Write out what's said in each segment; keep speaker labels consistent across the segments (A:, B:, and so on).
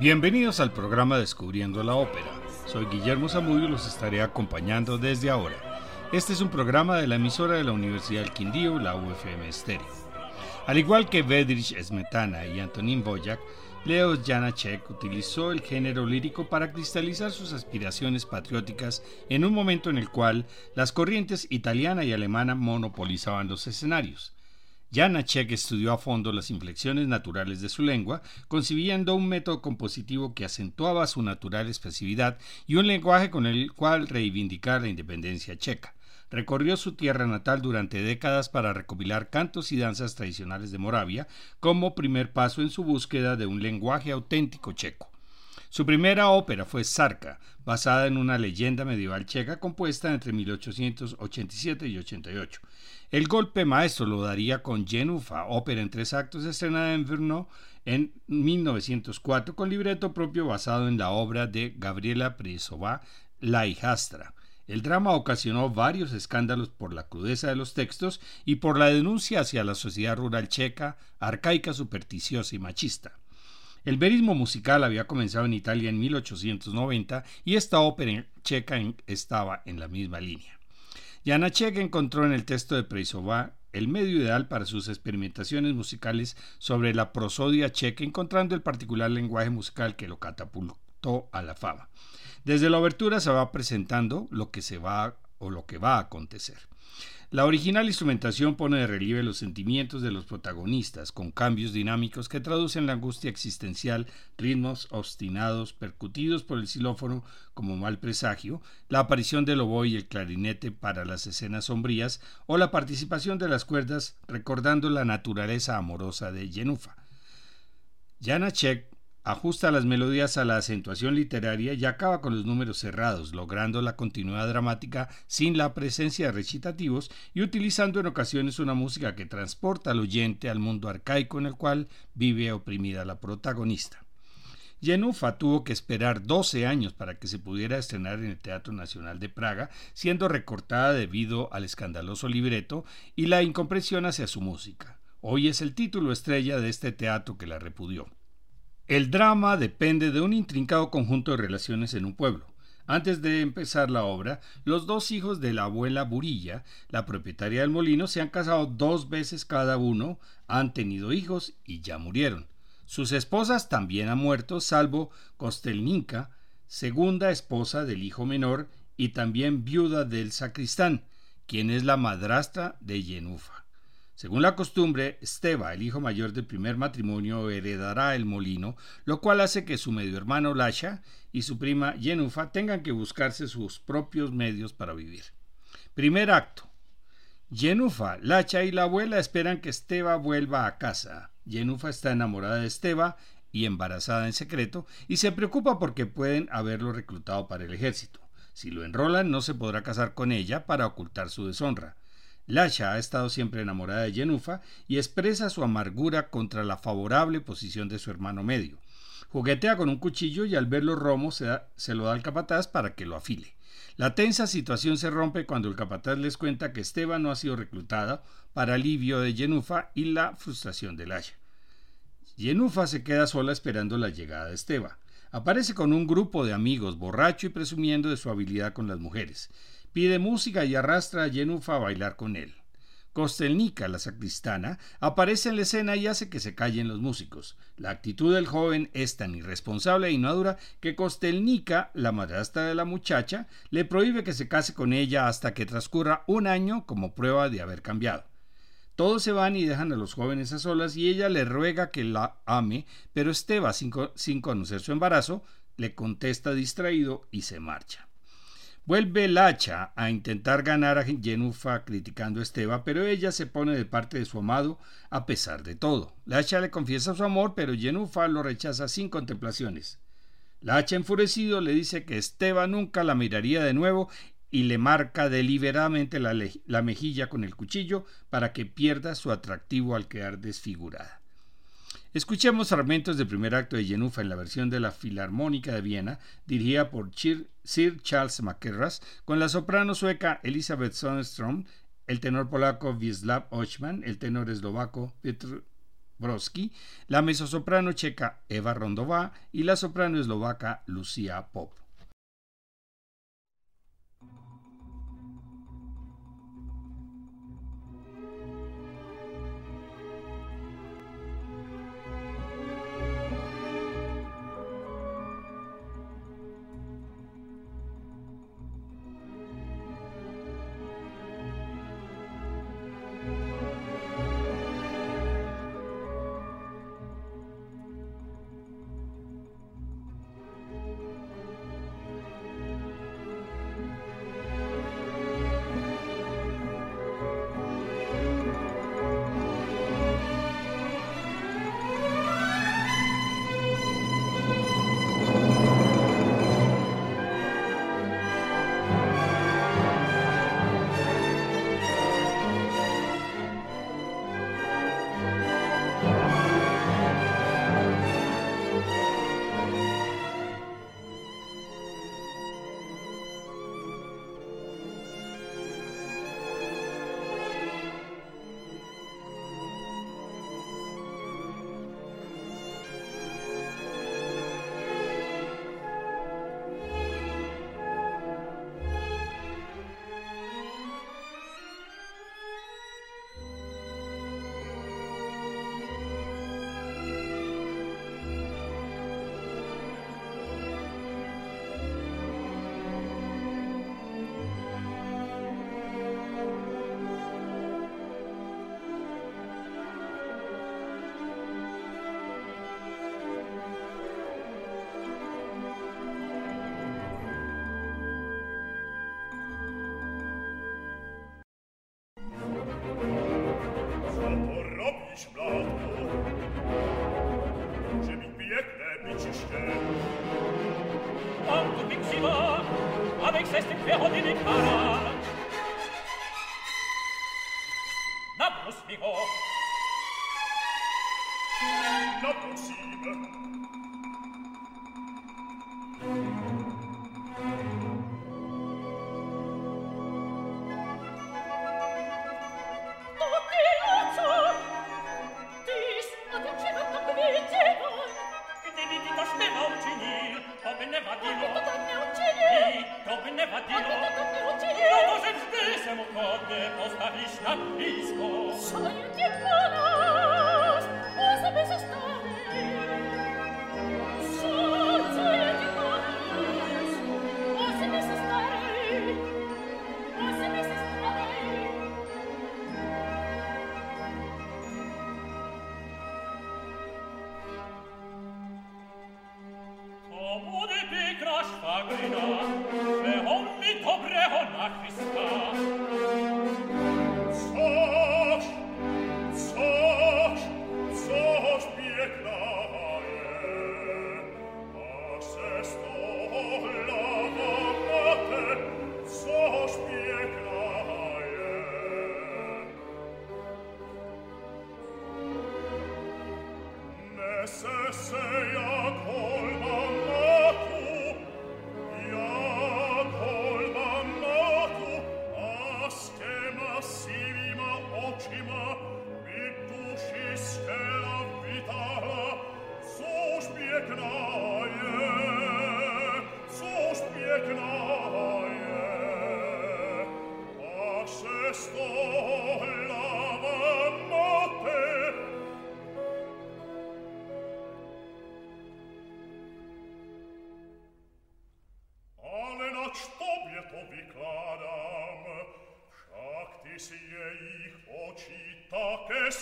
A: Bienvenidos al programa Descubriendo la Ópera. Soy Guillermo Zamudio y los estaré acompañando desde ahora. Este es un programa de la emisora de la Universidad del Quindío, la UFM Estéreo. Al igual que Vedrich Smetana y Antonín Boyac, Leo Janacek utilizó el género lírico para cristalizar sus aspiraciones patrióticas en un momento en el cual las corrientes italiana y alemana monopolizaban los escenarios. Janacek estudió a fondo las inflexiones naturales de su lengua, concibiendo un método compositivo que acentuaba su natural expresividad y un lenguaje con el cual reivindicar la independencia checa. Recorrió su tierra natal durante décadas para recopilar cantos y danzas tradicionales de Moravia como primer paso en su búsqueda de un lenguaje auténtico checo. Su primera ópera fue Sarka, basada en una leyenda medieval checa compuesta entre 1887 y 88. El golpe maestro lo daría con Jenufa, ópera en tres actos estrenada en Brno en 1904 con libreto propio basado en la obra de Gabriela Prisova, La hijastra. El drama ocasionó varios escándalos por la crudeza de los textos y por la denuncia hacia la sociedad rural checa, arcaica, supersticiosa y machista. El verismo musical había comenzado en Italia en 1890 y esta ópera checa estaba en la misma línea. Janacek encontró en el texto de Preisová el medio ideal para sus experimentaciones musicales sobre la prosodia checa, encontrando el particular lenguaje musical que lo catapultó a la fama. Desde la obertura se va presentando lo que se va o lo que va a acontecer. La original instrumentación pone de relieve los sentimientos de los protagonistas, con cambios dinámicos que traducen la angustia existencial, ritmos obstinados, percutidos por el xilófono como mal presagio, la aparición del oboe y el clarinete para las escenas sombrías, o la participación de las cuerdas recordando la naturaleza amorosa de Jenufa. Janacek ajusta las melodías a la acentuación literaria y acaba con los números cerrados, logrando la continuidad dramática sin la presencia de recitativos y utilizando en ocasiones una música que transporta al oyente al mundo arcaico en el cual vive oprimida la protagonista. Jenufa tuvo que esperar 12 años para que se pudiera estrenar en el Teatro Nacional de Praga, siendo recortada debido al escandaloso libreto y la incomprensión hacia su música. Hoy es el título estrella de este teatro que la repudió. El drama depende de un intrincado conjunto de relaciones en un pueblo. Antes de empezar la obra, los dos hijos de la abuela Burilla, la propietaria del molino, se han casado dos veces cada uno, han tenido hijos y ya murieron. Sus esposas también han muerto, salvo Kostelninka, segunda esposa del hijo menor y también viuda del sacristán, quien es la madrastra de Yenufa. Según la costumbre, Esteba, el hijo mayor del primer matrimonio, heredará el molino, lo cual hace que su medio hermano Lasha y su prima Yenufa tengan que buscarse sus propios medios para vivir. Primer acto. Yenufa, Lacha y la abuela esperan que Esteba vuelva a casa. Yenufa está enamorada de Esteba y embarazada en secreto y se preocupa porque pueden haberlo reclutado para el ejército. Si lo enrolan no se podrá casar con ella para ocultar su deshonra. Lasha ha estado siempre enamorada de Yenufa y expresa su amargura contra la favorable posición de su hermano medio. Juguetea con un cuchillo y al ver los romos se, lo da al capataz para que lo afile. La tensa situación se rompe cuando el capataz les cuenta que Esteban no ha sido reclutada para alivio de Yenufa y la frustración de Lasha. Yenufa se queda sola esperando la llegada de Esteban. Aparece con un grupo de amigos, borracho y presumiendo de su habilidad con las mujeres. Pide música y arrastra a Yenufa a bailar con él. Kostelnika, la sacristana, aparece en la escena y hace que se callen los músicos. La actitud del joven es tan irresponsable e inmadura que Kostelnika, la madrastra de la muchacha, le prohíbe que se case con ella hasta que transcurra un año como prueba de haber cambiado. Todos se van y dejan a los jóvenes a solas y ella le ruega que la ame, pero Esteba, sin conocer su embarazo, le contesta distraído y se marcha. Vuelve Lacha a intentar ganar a Yenufa criticando a Esteba, pero ella se pone de parte de su amado a pesar de todo. Lacha le confiesa su amor, pero Yenufa lo rechaza sin contemplaciones. Lacha enfurecido le dice que Esteba nunca la miraría de nuevo y le marca deliberadamente la, la mejilla con el cuchillo para que pierda su atractivo al quedar desfigurada. Escuchemos fragmentos del primer acto de Jenufa en la versión de la Filarmónica de Viena, dirigida por Sir Charles McKerras, con la soprano sueca Elizabeth Sonnestrom, el tenor polaco Wisław Ochman, el tenor eslovaco Petr Broski, la mezzosoprano checa Eva Rondová y la soprano eslovaca Lucia Pop.
B: porte
C: Pixiva, avec ses ferro di Nicara. Namus vivo.
B: Namus vivo.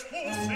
B: Fuß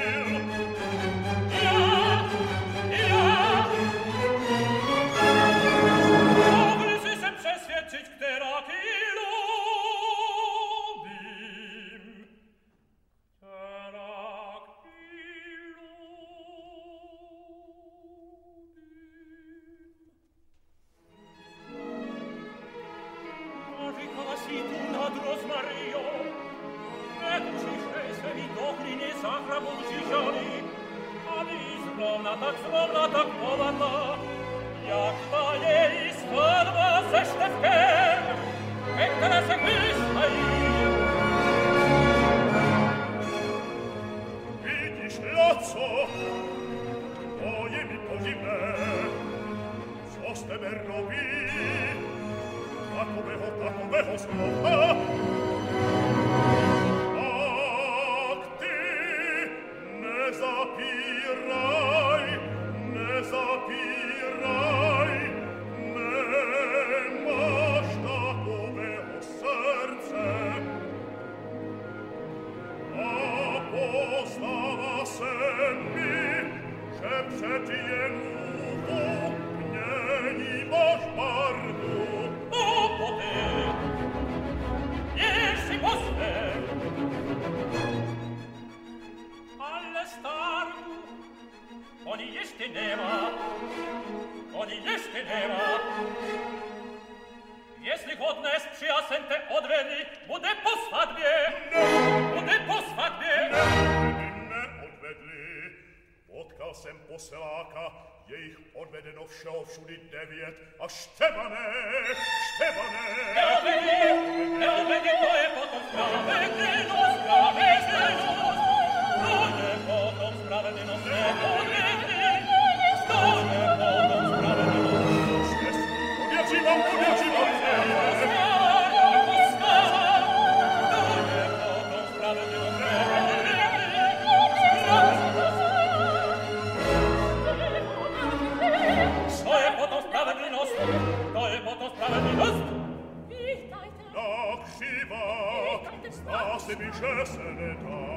C: teneva, он и есть Финева. Если годность чья сенте одвени, буде по свадьбе, буде по свадьбе.
B: Не odvedli, potkal jsem poseláka, je jich odvedeno všeho všudy devět a Štebané, Štebané.
C: Neodvedli, neodvedli, to je potom spravedlnost, spravedlnost, to je potom spravedlnost, spravedlnost.
B: mat, da se bischösse ne da.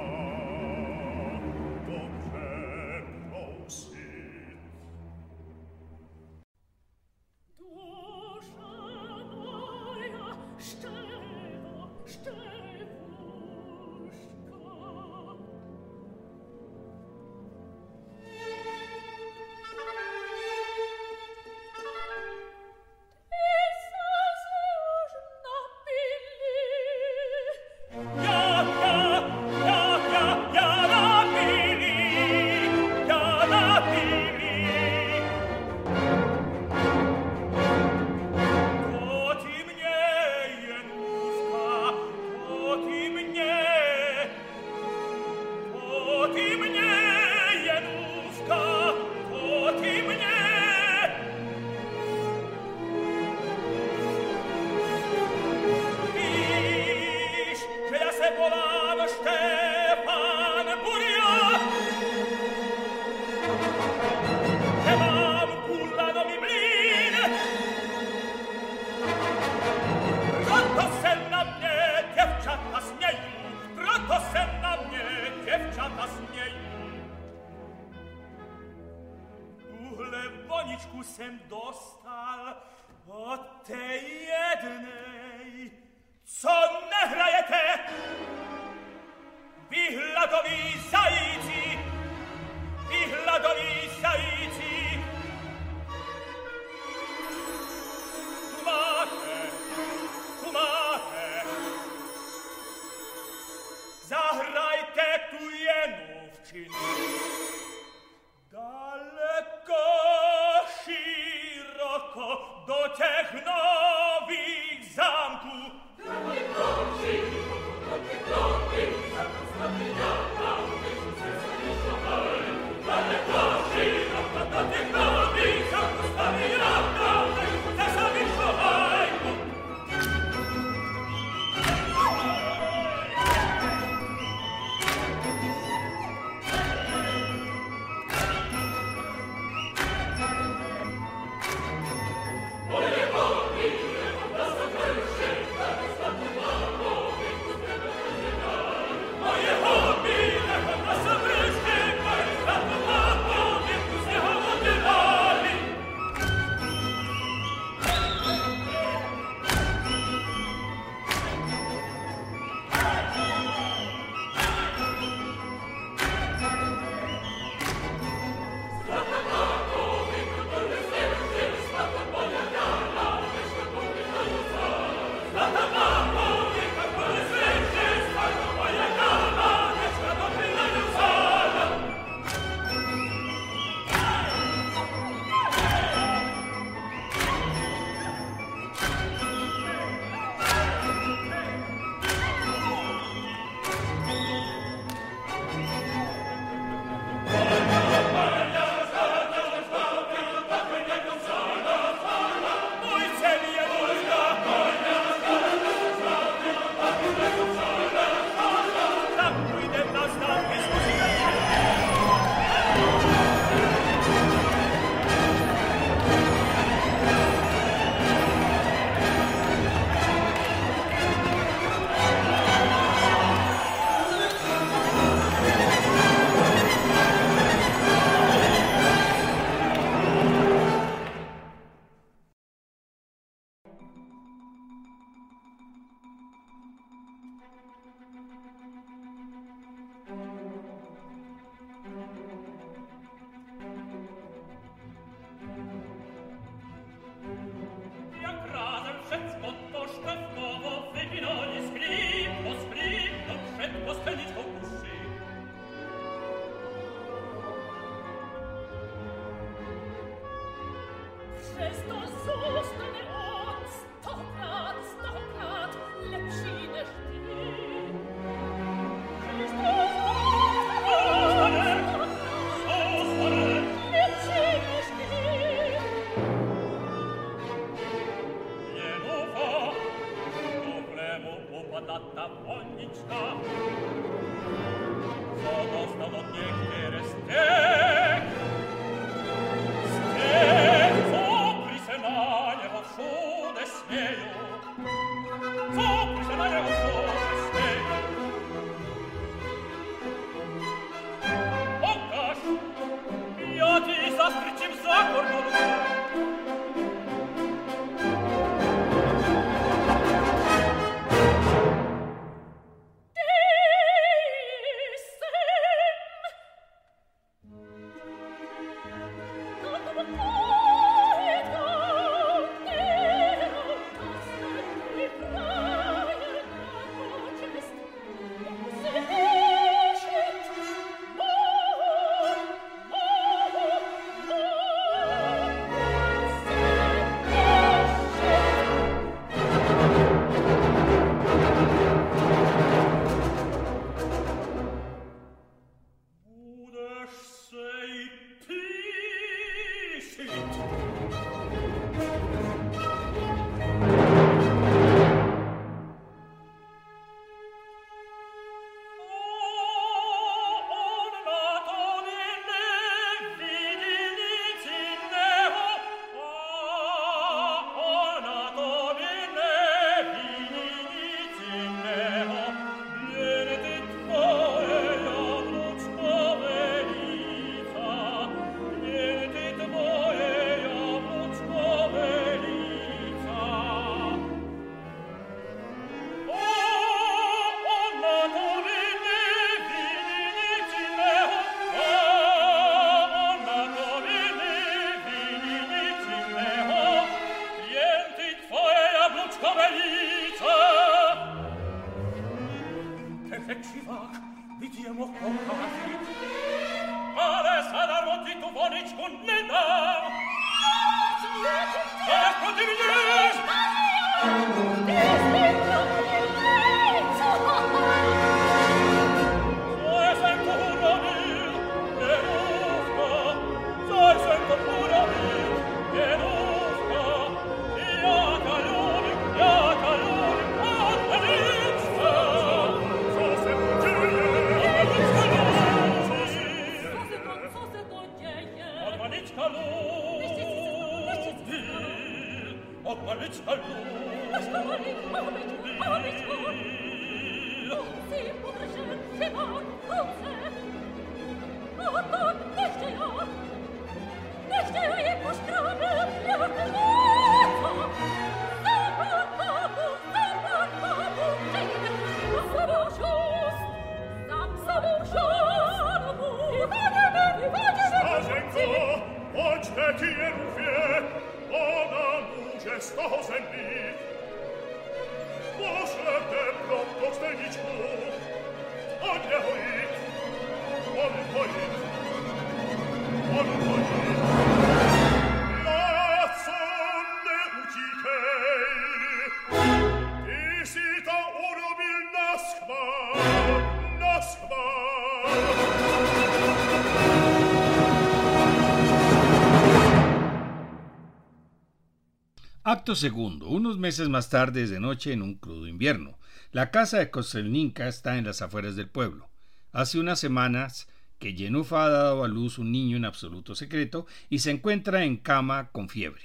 A: Acto segundo. Unos meses más tarde es de noche en un crudo invierno. La casa de Kostelninka está en las afueras del pueblo. Hace unas semanas que Yenufa ha dado a luz un niño en absoluto secreto y se encuentra en cama con fiebre.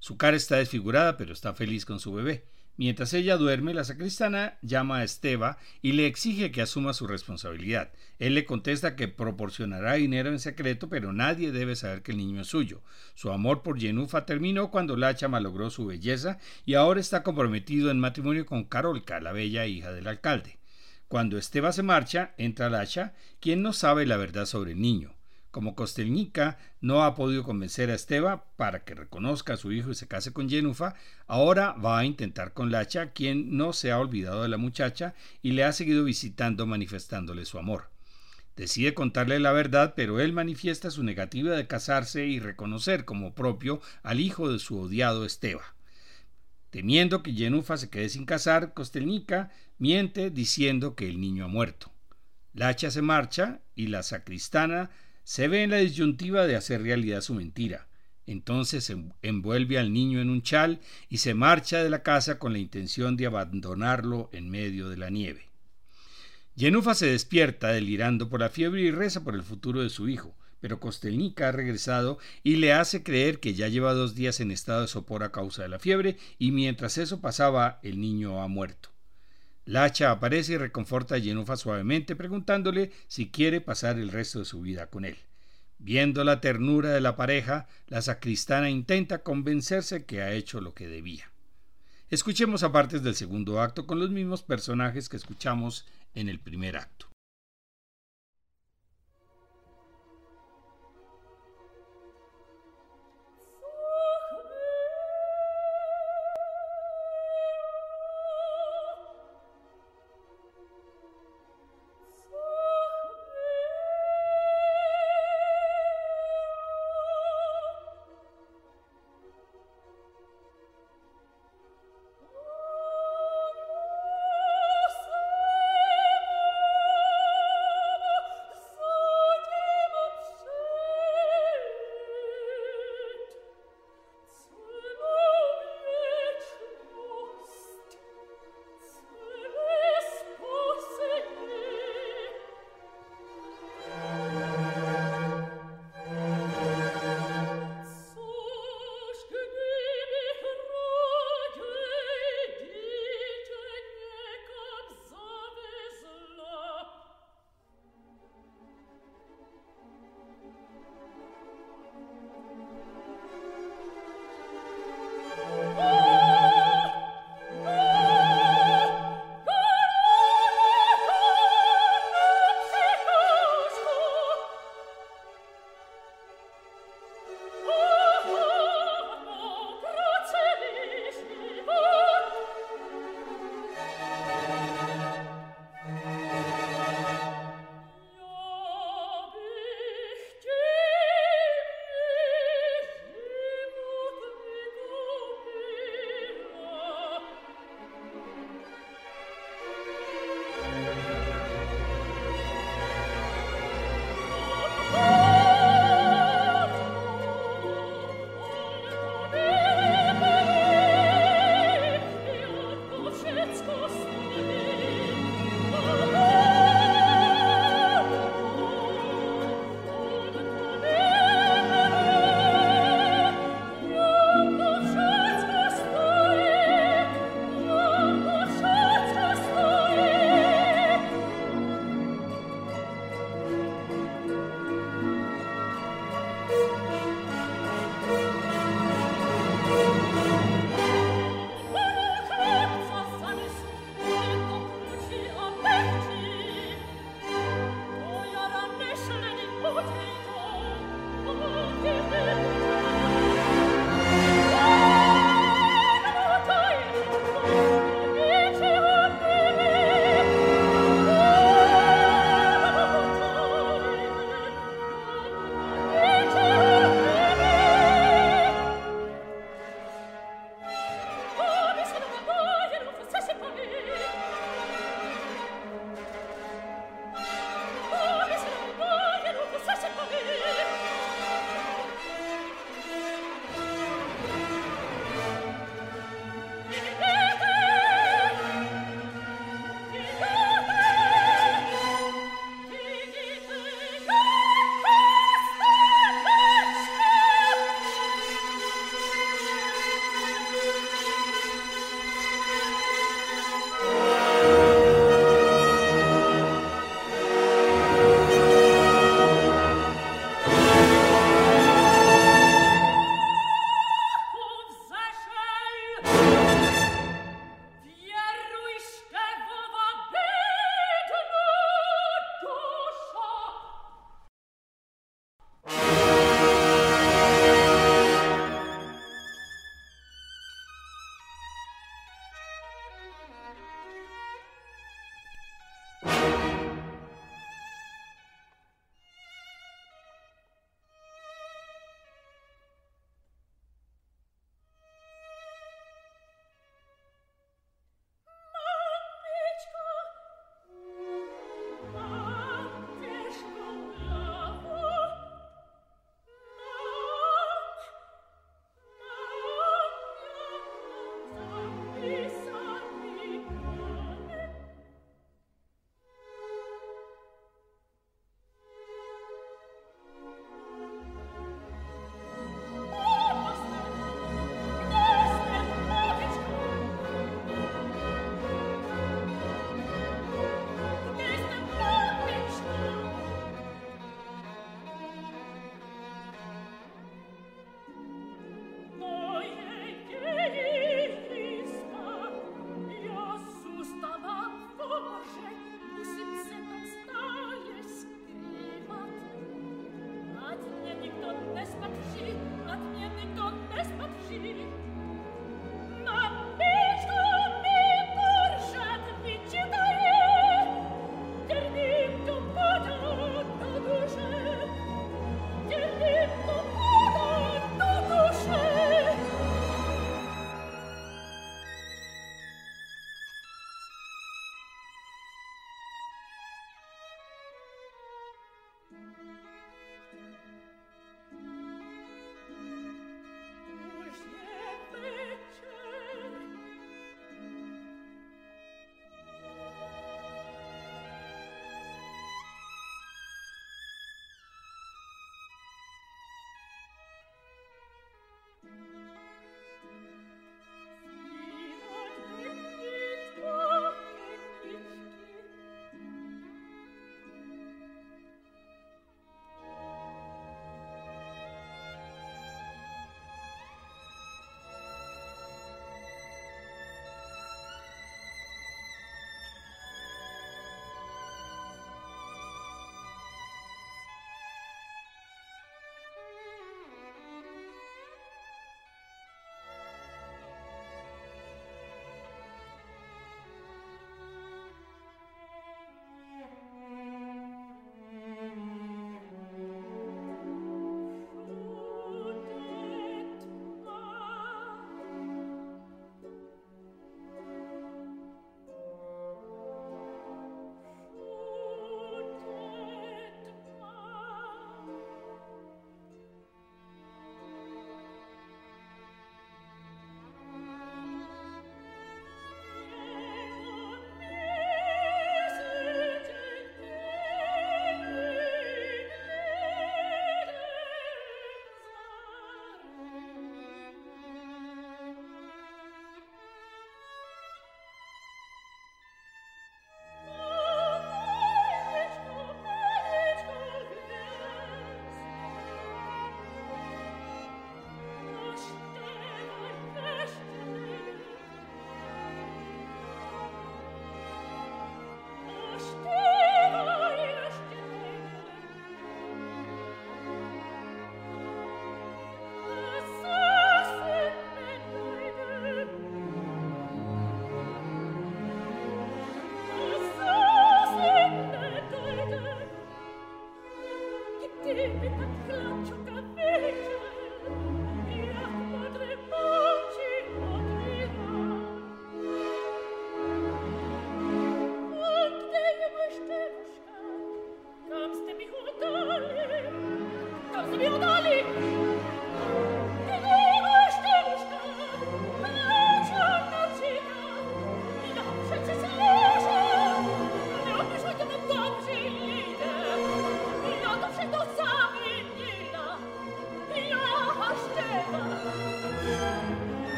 A: Su cara está desfigurada, pero está feliz con su bebé. Mientras ella duerme, la sacristana llama a Esteba y le exige que asuma su responsabilidad. Él le contesta que proporcionará dinero en secreto, pero nadie debe saber que el niño es suyo. Su amor por Yenufa terminó cuando Lacha malogró su belleza y ahora está comprometido en matrimonio con Carolca, la bella hija del alcalde. Cuando Esteba se marcha, entra Lacha, quien no sabe la verdad sobre el niño. Como Kostelnica no ha podido convencer a Esteba para que reconozca a su hijo y se case con Yenufa, ahora va a intentar con Lacha, quien no se ha olvidado de la muchacha y le ha seguido visitando manifestándole su amor. Decide contarle la verdad, pero él manifiesta su negativa de casarse y reconocer como propio al hijo de su odiado Esteba. Temiendo que Yenufa se quede sin casar, Kostelnica miente diciendo que el niño ha muerto. Lacha se marcha y la sacristana se ve en la disyuntiva de hacer realidad su mentira. Entonces envuelve al niño en un chal y se marcha de la casa con la intención de abandonarlo en medio de la nieve. Yenufa se despierta delirando por la fiebre y reza por el futuro de su hijo, pero Kostelnica ha regresado y le hace creer que ya lleva dos días en estado de sopor a causa de la fiebre y mientras eso pasaba el niño ha muerto. Lacha aparece y reconforta a Yenufa suavemente preguntándole si quiere pasar el resto de su vida con él. Viendo la ternura de la pareja, la sacristana intenta convencerse que ha hecho lo que debía. Escuchemos a partes del segundo acto con los mismos personajes que escuchamos en el primer acto.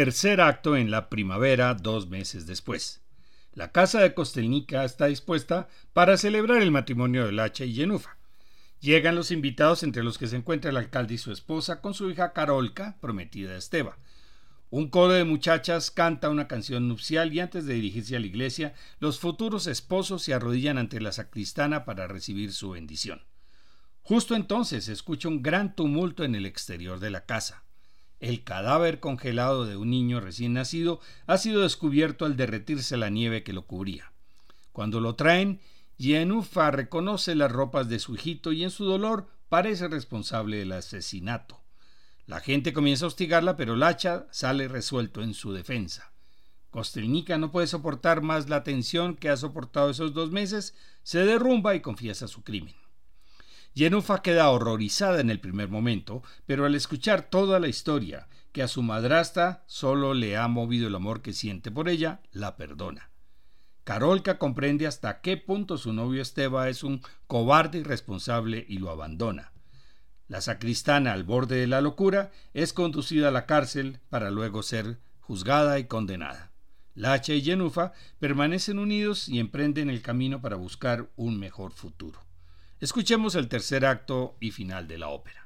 A: Tercer acto en la primavera, dos meses después. La casa de Kostelnika está dispuesta para celebrar el matrimonio de Lacha y Yenufa. Llegan los invitados entre los que se encuentra el alcalde y su esposa con su hija Carolka, prometida a Esteba. Un coro de muchachas canta una canción nupcial y antes de dirigirse a la iglesia, los futuros esposos se arrodillan ante la sacristana para recibir su bendición. Justo entonces se escucha un gran tumulto en el exterior de la casa. El cadáver congelado de un niño recién nacido ha sido descubierto al derretirse la nieve que lo cubría. Cuando lo traen, Yenufa reconoce las ropas de su hijito y en su dolor parece responsable del asesinato. La gente comienza a hostigarla, pero Lacha sale resuelto en su defensa. Kostelnika no puede soportar más la tensión que ha soportado esos dos meses, se derrumba y confiesa su crimen. Yenufa queda horrorizada en el primer momento, pero al escuchar toda la historia, que a su madrastra solo le ha movido el amor que siente por ella, la perdona. Carolka comprende hasta qué punto su novio Esteba es un cobarde irresponsable y lo abandona. La sacristana, al borde de la locura, es conducida a la cárcel para luego ser juzgada y condenada. Lacha y Yenufa permanecen unidos y emprenden el camino para buscar un mejor futuro. Escuchemos el tercer acto y final de la ópera.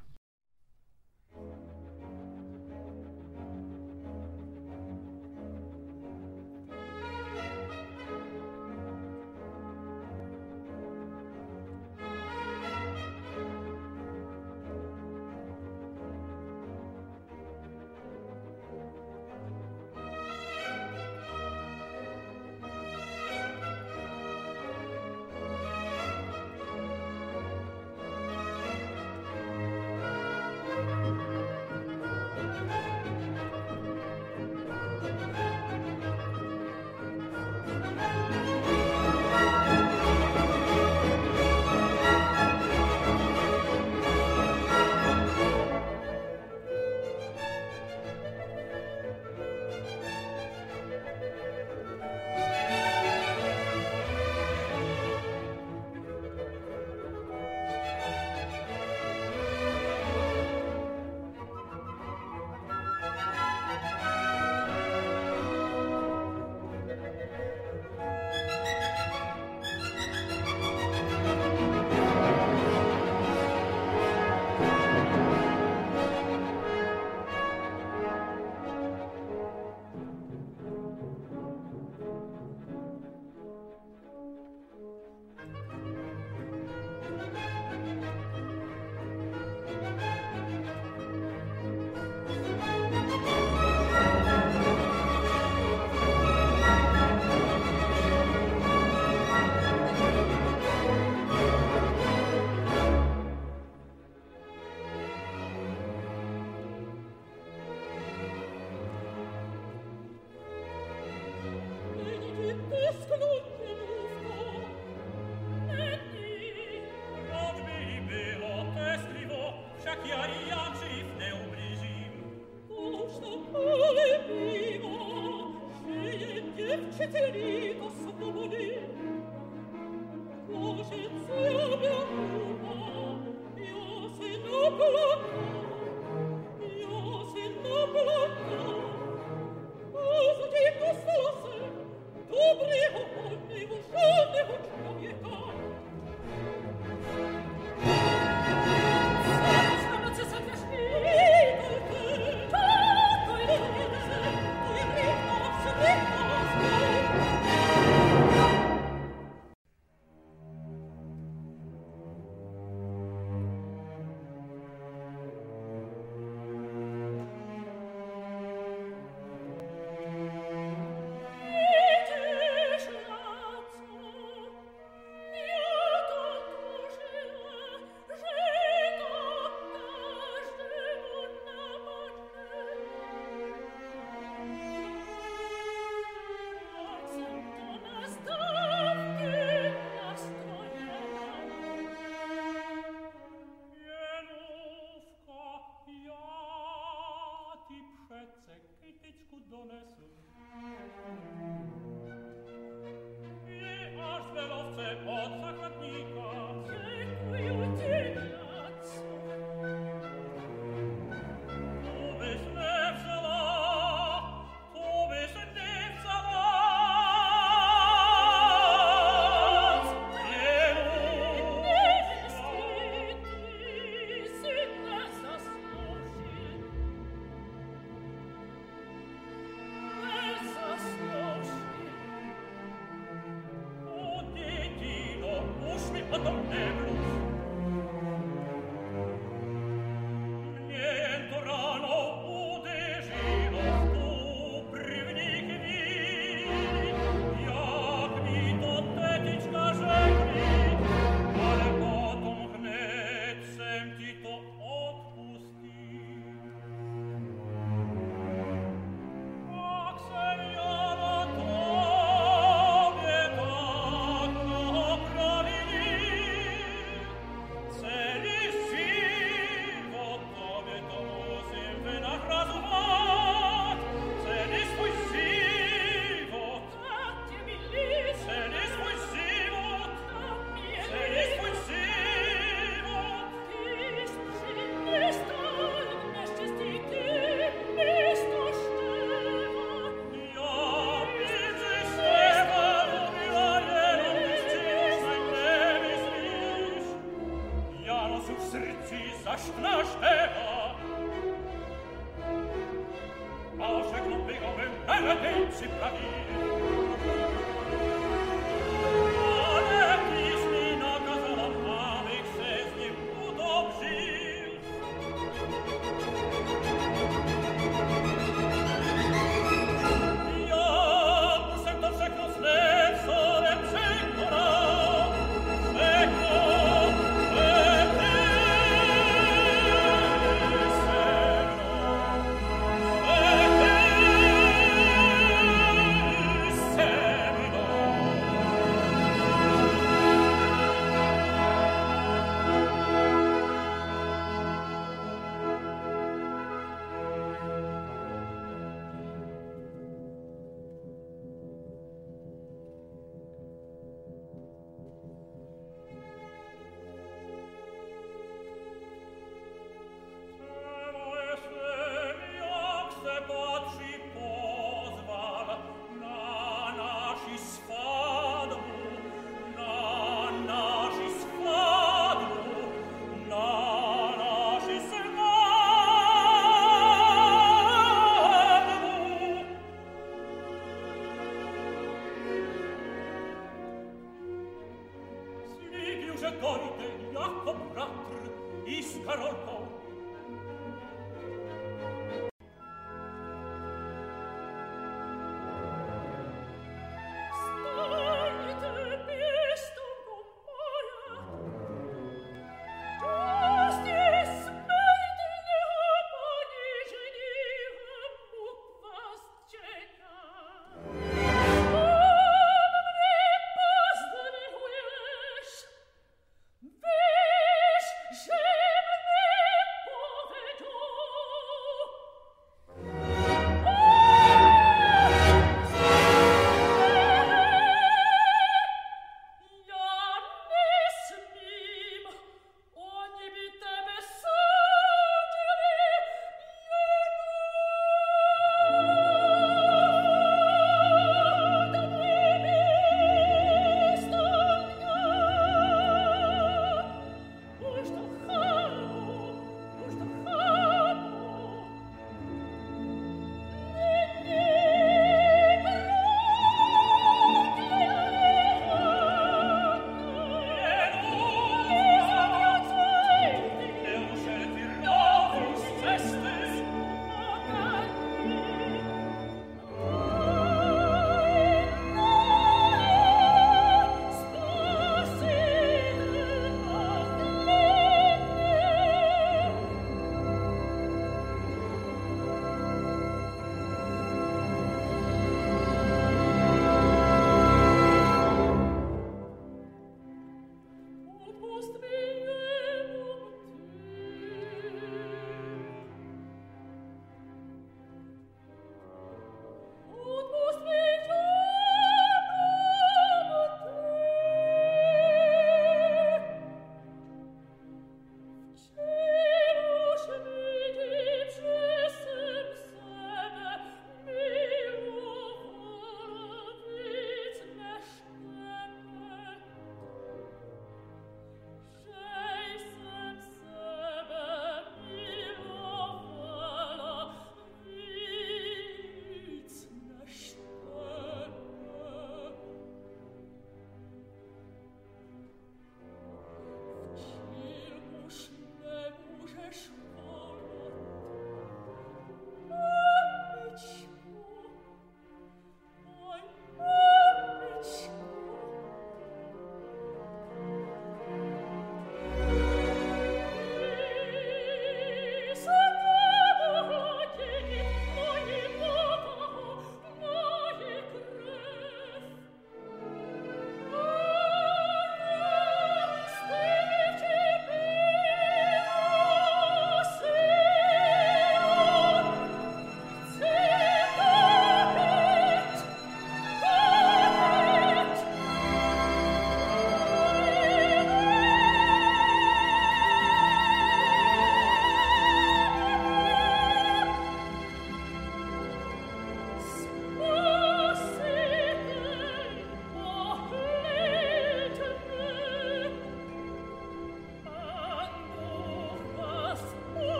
A: Goite, Jakob Ratr, Iskarol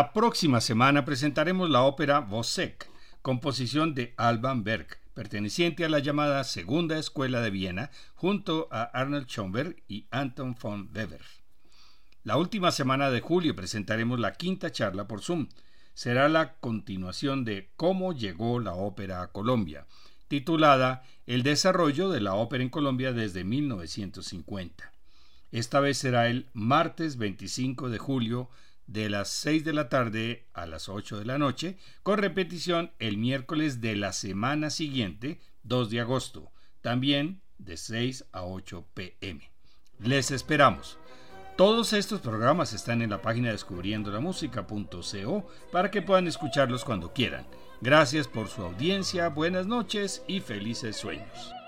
A: La próxima semana presentaremos la ópera Vosek, composición de Alban Berg, perteneciente a la llamada Segunda Escuela de Viena, junto a Arnold Schoenberg y Anton von Weber. La última semana de julio presentaremos la quinta charla por Zoom. Será la continuación de Cómo llegó la ópera a Colombia, titulada El desarrollo de la ópera en Colombia desde 1950. Esta vez será el martes 25 de julio de las 6 de la tarde a las 8 de la noche, con repetición el miércoles de la semana siguiente, 2 de agosto, también de 6 a 8 pm. Les esperamos. Todos estos programas están en la página descubriendolamusica.co para que puedan escucharlos cuando quieran. Gracias por su audiencia, buenas noches y felices sueños.